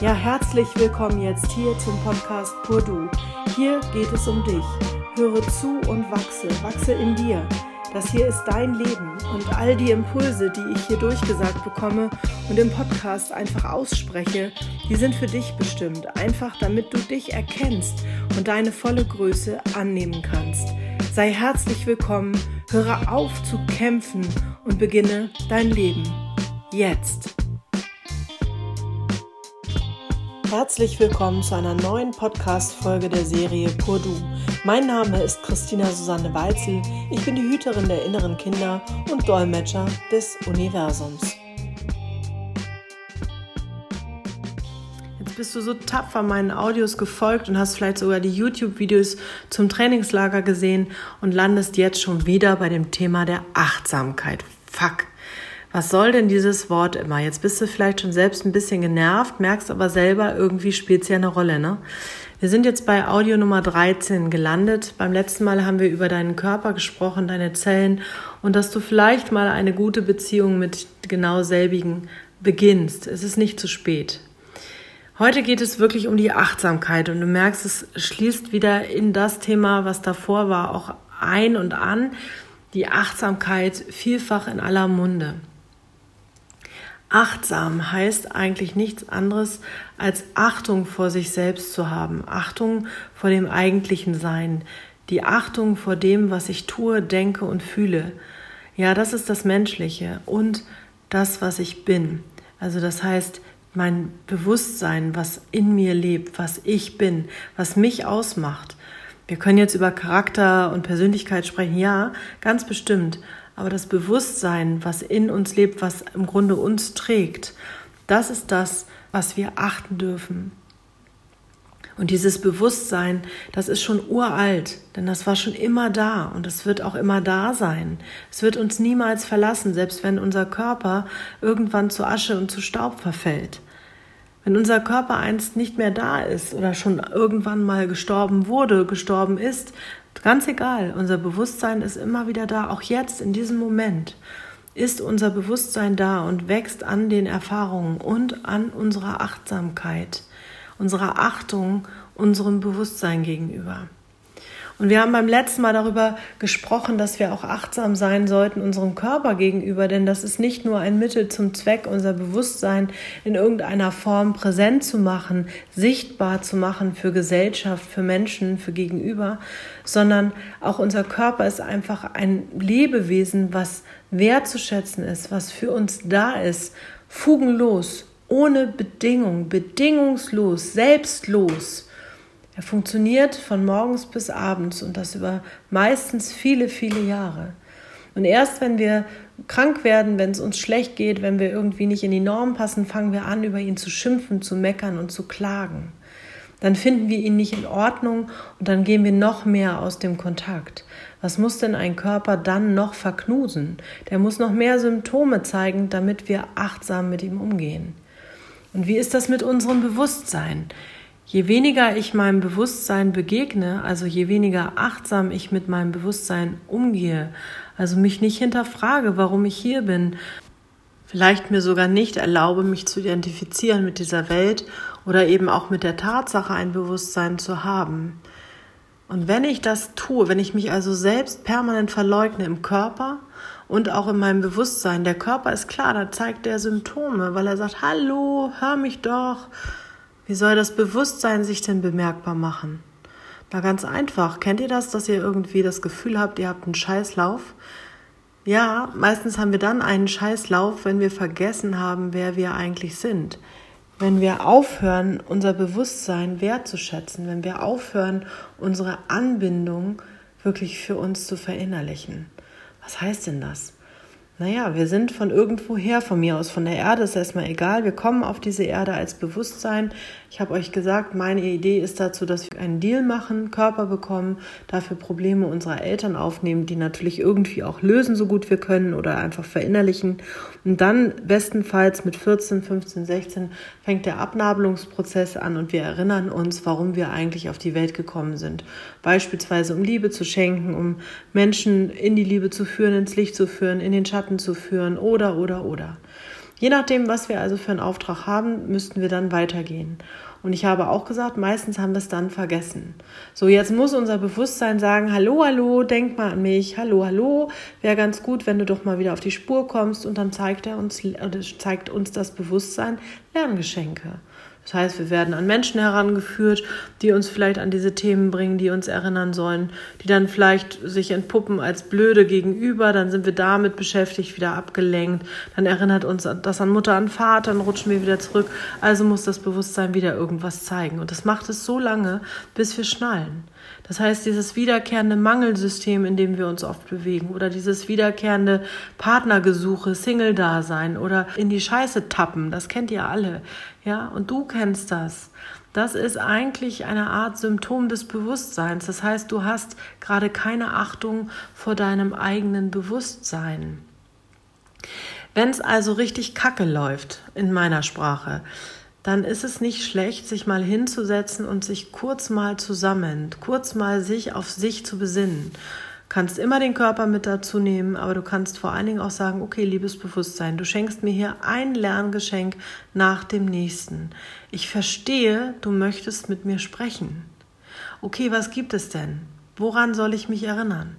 Ja, herzlich willkommen jetzt hier zum Podcast Pur Du. Hier geht es um dich. Höre zu und wachse, wachse in dir. Das hier ist dein Leben und all die Impulse, die ich hier durchgesagt bekomme und im Podcast einfach ausspreche, die sind für dich bestimmt, einfach damit du dich erkennst und deine volle Größe annehmen kannst. Sei herzlich willkommen, höre auf zu kämpfen und beginne dein Leben. Jetzt. Herzlich willkommen zu einer neuen Podcast-Folge der Serie Pur Du. Mein Name ist Christina Susanne Weitzel. Ich bin die Hüterin der inneren Kinder und Dolmetscher des Universums. Jetzt bist du so tapfer meinen Audios gefolgt und hast vielleicht sogar die YouTube-Videos zum Trainingslager gesehen und landest jetzt schon wieder bei dem Thema der Achtsamkeit. Fuck. Was soll denn dieses Wort immer? Jetzt bist du vielleicht schon selbst ein bisschen genervt, merkst aber selber, irgendwie spielt es ja eine Rolle, ne? Wir sind jetzt bei Audio Nummer 13 gelandet. Beim letzten Mal haben wir über deinen Körper gesprochen, deine Zellen und dass du vielleicht mal eine gute Beziehung mit genau selbigen beginnst. Es ist nicht zu spät. Heute geht es wirklich um die Achtsamkeit und du merkst, es schließt wieder in das Thema, was davor war, auch ein und an. Die Achtsamkeit vielfach in aller Munde. Achtsam heißt eigentlich nichts anderes als Achtung vor sich selbst zu haben, Achtung vor dem eigentlichen Sein, die Achtung vor dem, was ich tue, denke und fühle. Ja, das ist das Menschliche und das, was ich bin. Also das heißt, mein Bewusstsein, was in mir lebt, was ich bin, was mich ausmacht. Wir können jetzt über Charakter und Persönlichkeit sprechen, ja, ganz bestimmt. Aber das Bewusstsein, was in uns lebt, was im Grunde uns trägt, das ist das, was wir achten dürfen. Und dieses Bewusstsein, das ist schon uralt, denn das war schon immer da und es wird auch immer da sein. Es wird uns niemals verlassen, selbst wenn unser Körper irgendwann zu Asche und zu Staub verfällt. Wenn unser Körper einst nicht mehr da ist oder schon irgendwann mal gestorben wurde, gestorben ist, Ganz egal, unser Bewusstsein ist immer wieder da, auch jetzt in diesem Moment ist unser Bewusstsein da und wächst an den Erfahrungen und an unserer Achtsamkeit, unserer Achtung unserem Bewusstsein gegenüber. Und wir haben beim letzten Mal darüber gesprochen, dass wir auch achtsam sein sollten unserem Körper gegenüber, denn das ist nicht nur ein Mittel zum Zweck, unser Bewusstsein in irgendeiner Form präsent zu machen, sichtbar zu machen für Gesellschaft, für Menschen, für Gegenüber, sondern auch unser Körper ist einfach ein Lebewesen, was wertzuschätzen ist, was für uns da ist, fugenlos, ohne Bedingung, bedingungslos, selbstlos. Er funktioniert von morgens bis abends und das über meistens viele, viele Jahre. Und erst wenn wir krank werden, wenn es uns schlecht geht, wenn wir irgendwie nicht in die Norm passen, fangen wir an, über ihn zu schimpfen, zu meckern und zu klagen. Dann finden wir ihn nicht in Ordnung und dann gehen wir noch mehr aus dem Kontakt. Was muss denn ein Körper dann noch verknusen? Der muss noch mehr Symptome zeigen, damit wir achtsam mit ihm umgehen. Und wie ist das mit unserem Bewusstsein? Je weniger ich meinem Bewusstsein begegne, also je weniger achtsam ich mit meinem Bewusstsein umgehe, also mich nicht hinterfrage, warum ich hier bin, vielleicht mir sogar nicht erlaube, mich zu identifizieren mit dieser Welt oder eben auch mit der Tatsache, ein Bewusstsein zu haben. Und wenn ich das tue, wenn ich mich also selbst permanent verleugne im Körper und auch in meinem Bewusstsein, der Körper ist klar, da zeigt der Symptome, weil er sagt, hallo, hör mich doch, wie soll das Bewusstsein sich denn bemerkbar machen? Na ganz einfach. Kennt ihr das, dass ihr irgendwie das Gefühl habt, ihr habt einen Scheißlauf? Ja, meistens haben wir dann einen Scheißlauf, wenn wir vergessen haben, wer wir eigentlich sind. Wenn wir aufhören, unser Bewusstsein wertzuschätzen, wenn wir aufhören, unsere Anbindung wirklich für uns zu verinnerlichen. Was heißt denn das? Naja, wir sind von irgendwoher, von mir aus, von der Erde, ist erstmal egal. Wir kommen auf diese Erde als Bewusstsein. Ich habe euch gesagt, meine Idee ist dazu, dass wir einen Deal machen, Körper bekommen, dafür Probleme unserer Eltern aufnehmen, die natürlich irgendwie auch lösen, so gut wir können oder einfach verinnerlichen. Und dann bestenfalls mit 14, 15, 16 fängt der Abnabelungsprozess an und wir erinnern uns, warum wir eigentlich auf die Welt gekommen sind. Beispielsweise um Liebe zu schenken, um Menschen in die Liebe zu führen, ins Licht zu führen, in den Schatten zu führen oder, oder, oder. Je nachdem, was wir also für einen Auftrag haben, müssten wir dann weitergehen. Und ich habe auch gesagt, meistens haben wir es dann vergessen. So, jetzt muss unser Bewusstsein sagen, hallo, hallo, denk mal an mich, hallo, hallo, wäre ganz gut, wenn du doch mal wieder auf die Spur kommst und dann zeigt er uns, oder zeigt uns das Bewusstsein Lerngeschenke. Das heißt, wir werden an Menschen herangeführt, die uns vielleicht an diese Themen bringen, die uns erinnern sollen, die dann vielleicht sich entpuppen als blöde gegenüber, dann sind wir damit beschäftigt, wieder abgelenkt, dann erinnert uns das an Mutter, an Vater, dann rutschen wir wieder zurück. Also muss das Bewusstsein wieder irgendwas zeigen. Und das macht es so lange, bis wir schnallen. Das heißt, dieses wiederkehrende Mangelsystem, in dem wir uns oft bewegen, oder dieses wiederkehrende Partnergesuche, Single-Dasein oder in die Scheiße tappen, das kennt ihr alle. Ja, und du kennst das. Das ist eigentlich eine Art Symptom des Bewusstseins. Das heißt, du hast gerade keine Achtung vor deinem eigenen Bewusstsein. Wenn es also richtig kacke läuft in meiner Sprache, dann ist es nicht schlecht, sich mal hinzusetzen und sich kurz mal zusammen, kurz mal sich auf sich zu besinnen. Kannst immer den Körper mit dazu nehmen, aber du kannst vor allen Dingen auch sagen, okay, liebes Bewusstsein, du schenkst mir hier ein Lerngeschenk nach dem nächsten. Ich verstehe, du möchtest mit mir sprechen. Okay, was gibt es denn? Woran soll ich mich erinnern?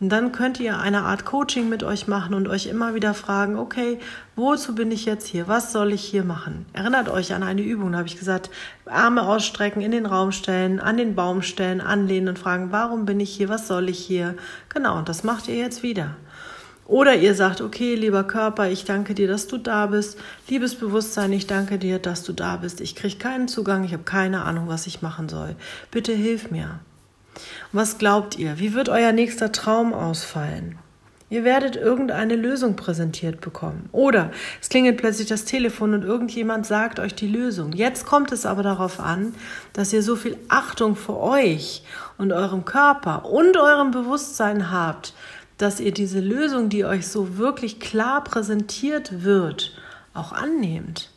Und dann könnt ihr eine Art Coaching mit euch machen und euch immer wieder fragen, okay, wozu bin ich jetzt hier? Was soll ich hier machen? Erinnert euch an eine Übung, da habe ich gesagt, Arme ausstrecken, in den Raum stellen, an den Baum stellen, anlehnen und fragen, warum bin ich hier? Was soll ich hier? Genau, und das macht ihr jetzt wieder. Oder ihr sagt, okay, lieber Körper, ich danke dir, dass du da bist. Liebes Bewusstsein, ich danke dir, dass du da bist. Ich kriege keinen Zugang, ich habe keine Ahnung, was ich machen soll. Bitte hilf mir. Was glaubt ihr? Wie wird euer nächster Traum ausfallen? Ihr werdet irgendeine Lösung präsentiert bekommen. Oder es klingelt plötzlich das Telefon und irgendjemand sagt euch die Lösung. Jetzt kommt es aber darauf an, dass ihr so viel Achtung vor euch und eurem Körper und eurem Bewusstsein habt, dass ihr diese Lösung, die euch so wirklich klar präsentiert wird, auch annehmt.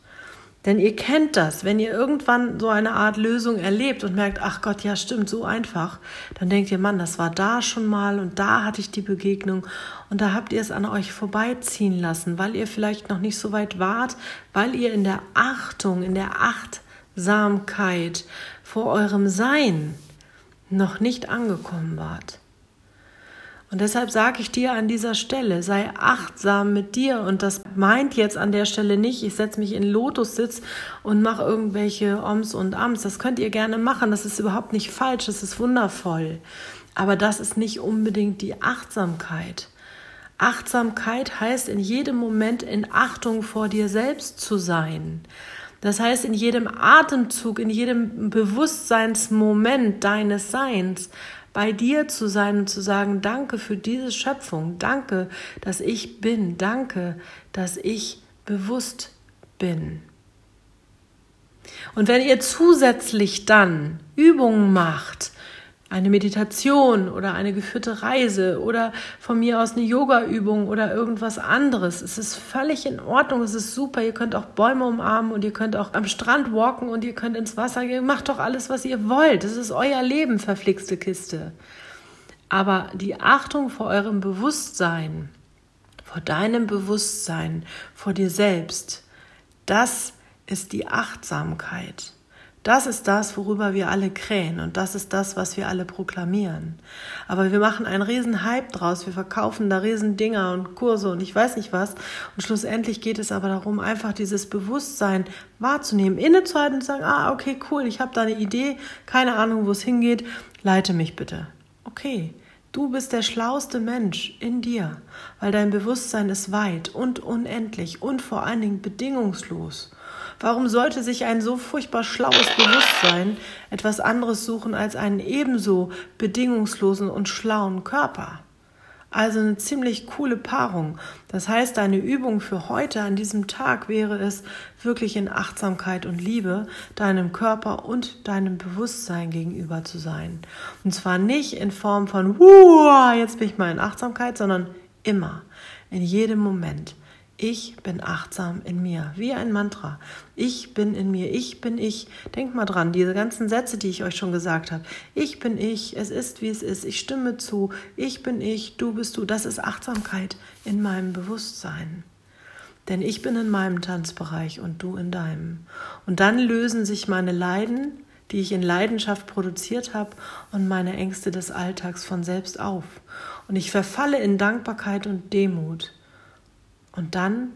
Denn ihr kennt das, wenn ihr irgendwann so eine Art Lösung erlebt und merkt, ach Gott, ja stimmt, so einfach, dann denkt ihr, Mann, das war da schon mal und da hatte ich die Begegnung und da habt ihr es an euch vorbeiziehen lassen, weil ihr vielleicht noch nicht so weit wart, weil ihr in der Achtung, in der Achtsamkeit vor eurem Sein noch nicht angekommen wart. Und deshalb sage ich dir an dieser Stelle, sei achtsam mit dir. Und das meint jetzt an der Stelle nicht, ich setze mich in Lotussitz und mache irgendwelche Oms und Ams. Das könnt ihr gerne machen. Das ist überhaupt nicht falsch. Das ist wundervoll. Aber das ist nicht unbedingt die Achtsamkeit. Achtsamkeit heißt in jedem Moment in Achtung vor dir selbst zu sein. Das heißt, in jedem Atemzug, in jedem Bewusstseinsmoment deines Seins bei dir zu sein und zu sagen, danke für diese Schöpfung, danke, dass ich bin, danke, dass ich bewusst bin. Und wenn ihr zusätzlich dann Übungen macht, eine Meditation oder eine geführte Reise oder von mir aus eine Yoga-Übung oder irgendwas anderes. Es ist völlig in Ordnung, es ist super. Ihr könnt auch Bäume umarmen und ihr könnt auch am Strand walken und ihr könnt ins Wasser gehen. Macht doch alles, was ihr wollt. Es ist euer Leben, verflixte Kiste. Aber die Achtung vor eurem Bewusstsein, vor deinem Bewusstsein, vor dir selbst, das ist die Achtsamkeit. Das ist das, worüber wir alle krähen und das ist das, was wir alle proklamieren. Aber wir machen einen riesen Hype draus, wir verkaufen da riesen Dinger und Kurse und ich weiß nicht was. Und schlussendlich geht es aber darum, einfach dieses Bewusstsein wahrzunehmen, innezuhalten und zu sagen, ah, okay, cool, ich habe da eine Idee, keine Ahnung, wo es hingeht, leite mich bitte. Okay, Du bist der schlauste Mensch in dir, weil dein Bewusstsein ist weit und unendlich und vor allen Dingen bedingungslos. Warum sollte sich ein so furchtbar schlaues Bewusstsein etwas anderes suchen als einen ebenso bedingungslosen und schlauen Körper? Also eine ziemlich coole Paarung. Das heißt, deine Übung für heute an diesem Tag wäre es, wirklich in Achtsamkeit und Liebe deinem Körper und deinem Bewusstsein gegenüber zu sein. Und zwar nicht in Form von, jetzt bin ich mal in Achtsamkeit, sondern immer, in jedem Moment. Ich bin achtsam in mir, wie ein Mantra. Ich bin in mir, ich bin ich. Denkt mal dran, diese ganzen Sätze, die ich euch schon gesagt habe. Ich bin ich, es ist wie es ist, ich stimme zu, ich bin ich, du bist du. Das ist Achtsamkeit in meinem Bewusstsein. Denn ich bin in meinem Tanzbereich und du in deinem. Und dann lösen sich meine Leiden, die ich in Leidenschaft produziert habe, und meine Ängste des Alltags von selbst auf. Und ich verfalle in Dankbarkeit und Demut. Und dann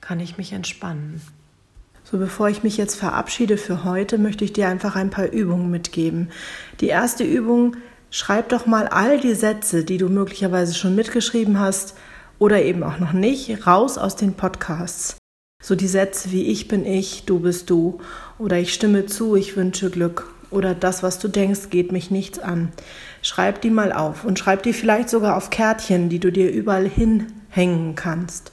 kann ich mich entspannen. So, bevor ich mich jetzt verabschiede für heute, möchte ich dir einfach ein paar Übungen mitgeben. Die erste Übung, schreib doch mal all die Sätze, die du möglicherweise schon mitgeschrieben hast oder eben auch noch nicht, raus aus den Podcasts. So die Sätze wie ich bin ich, du bist du oder ich stimme zu, ich wünsche Glück oder das, was du denkst, geht mich nichts an. Schreib die mal auf und schreib die vielleicht sogar auf Kärtchen, die du dir überall hinhängen kannst.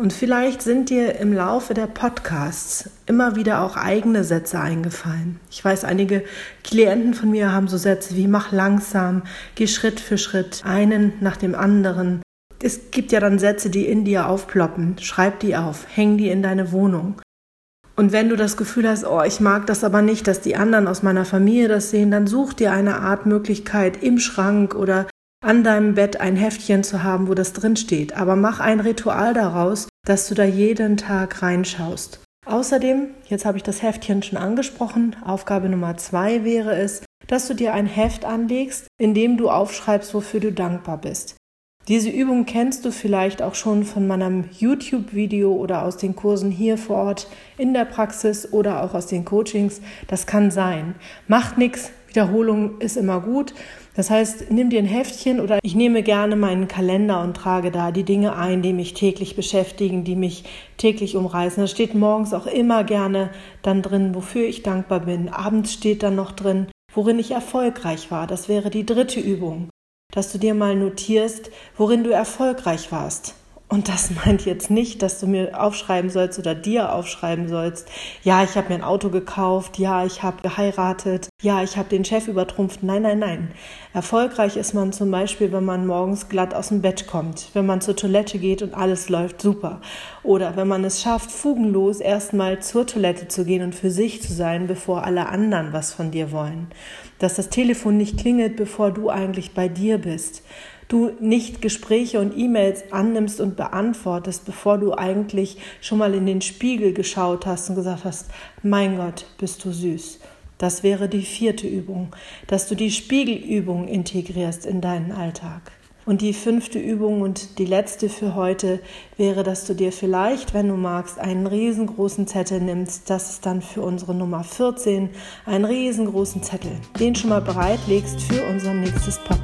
Und vielleicht sind dir im Laufe der Podcasts immer wieder auch eigene Sätze eingefallen. Ich weiß, einige Klienten von mir haben so Sätze wie mach langsam, geh Schritt für Schritt, einen nach dem anderen. Es gibt ja dann Sätze, die in dir aufploppen. Schreib die auf, häng die in deine Wohnung. Und wenn du das Gefühl hast, oh, ich mag das aber nicht, dass die anderen aus meiner Familie das sehen, dann such dir eine Art Möglichkeit im Schrank oder an deinem Bett ein Heftchen zu haben, wo das drin steht. Aber mach ein Ritual daraus, dass du da jeden Tag reinschaust. Außerdem, jetzt habe ich das Heftchen schon angesprochen, Aufgabe Nummer zwei wäre es, dass du dir ein Heft anlegst, in dem du aufschreibst, wofür du dankbar bist. Diese Übung kennst du vielleicht auch schon von meinem YouTube-Video oder aus den Kursen hier vor Ort in der Praxis oder auch aus den Coachings. Das kann sein. Macht nichts, Wiederholung ist immer gut. Das heißt, nimm dir ein Heftchen oder ich nehme gerne meinen Kalender und trage da die Dinge ein, die mich täglich beschäftigen, die mich täglich umreißen. Da steht morgens auch immer gerne dann drin, wofür ich dankbar bin. Abends steht dann noch drin, worin ich erfolgreich war. Das wäre die dritte Übung, dass du dir mal notierst, worin du erfolgreich warst. Und das meint jetzt nicht, dass du mir aufschreiben sollst oder dir aufschreiben sollst, ja, ich habe mir ein Auto gekauft, ja, ich habe geheiratet, ja, ich habe den Chef übertrumpft. Nein, nein, nein. Erfolgreich ist man zum Beispiel, wenn man morgens glatt aus dem Bett kommt, wenn man zur Toilette geht und alles läuft super. Oder wenn man es schafft, fugenlos erstmal zur Toilette zu gehen und für sich zu sein, bevor alle anderen was von dir wollen. Dass das Telefon nicht klingelt, bevor du eigentlich bei dir bist du nicht Gespräche und E-Mails annimmst und beantwortest, bevor du eigentlich schon mal in den Spiegel geschaut hast und gesagt hast, mein Gott, bist du süß. Das wäre die vierte Übung, dass du die Spiegelübung integrierst in deinen Alltag. Und die fünfte Übung und die letzte für heute wäre, dass du dir vielleicht, wenn du magst, einen riesengroßen Zettel nimmst. Das ist dann für unsere Nummer 14, einen riesengroßen Zettel, den schon mal bereitlegst für unser nächstes Podcast.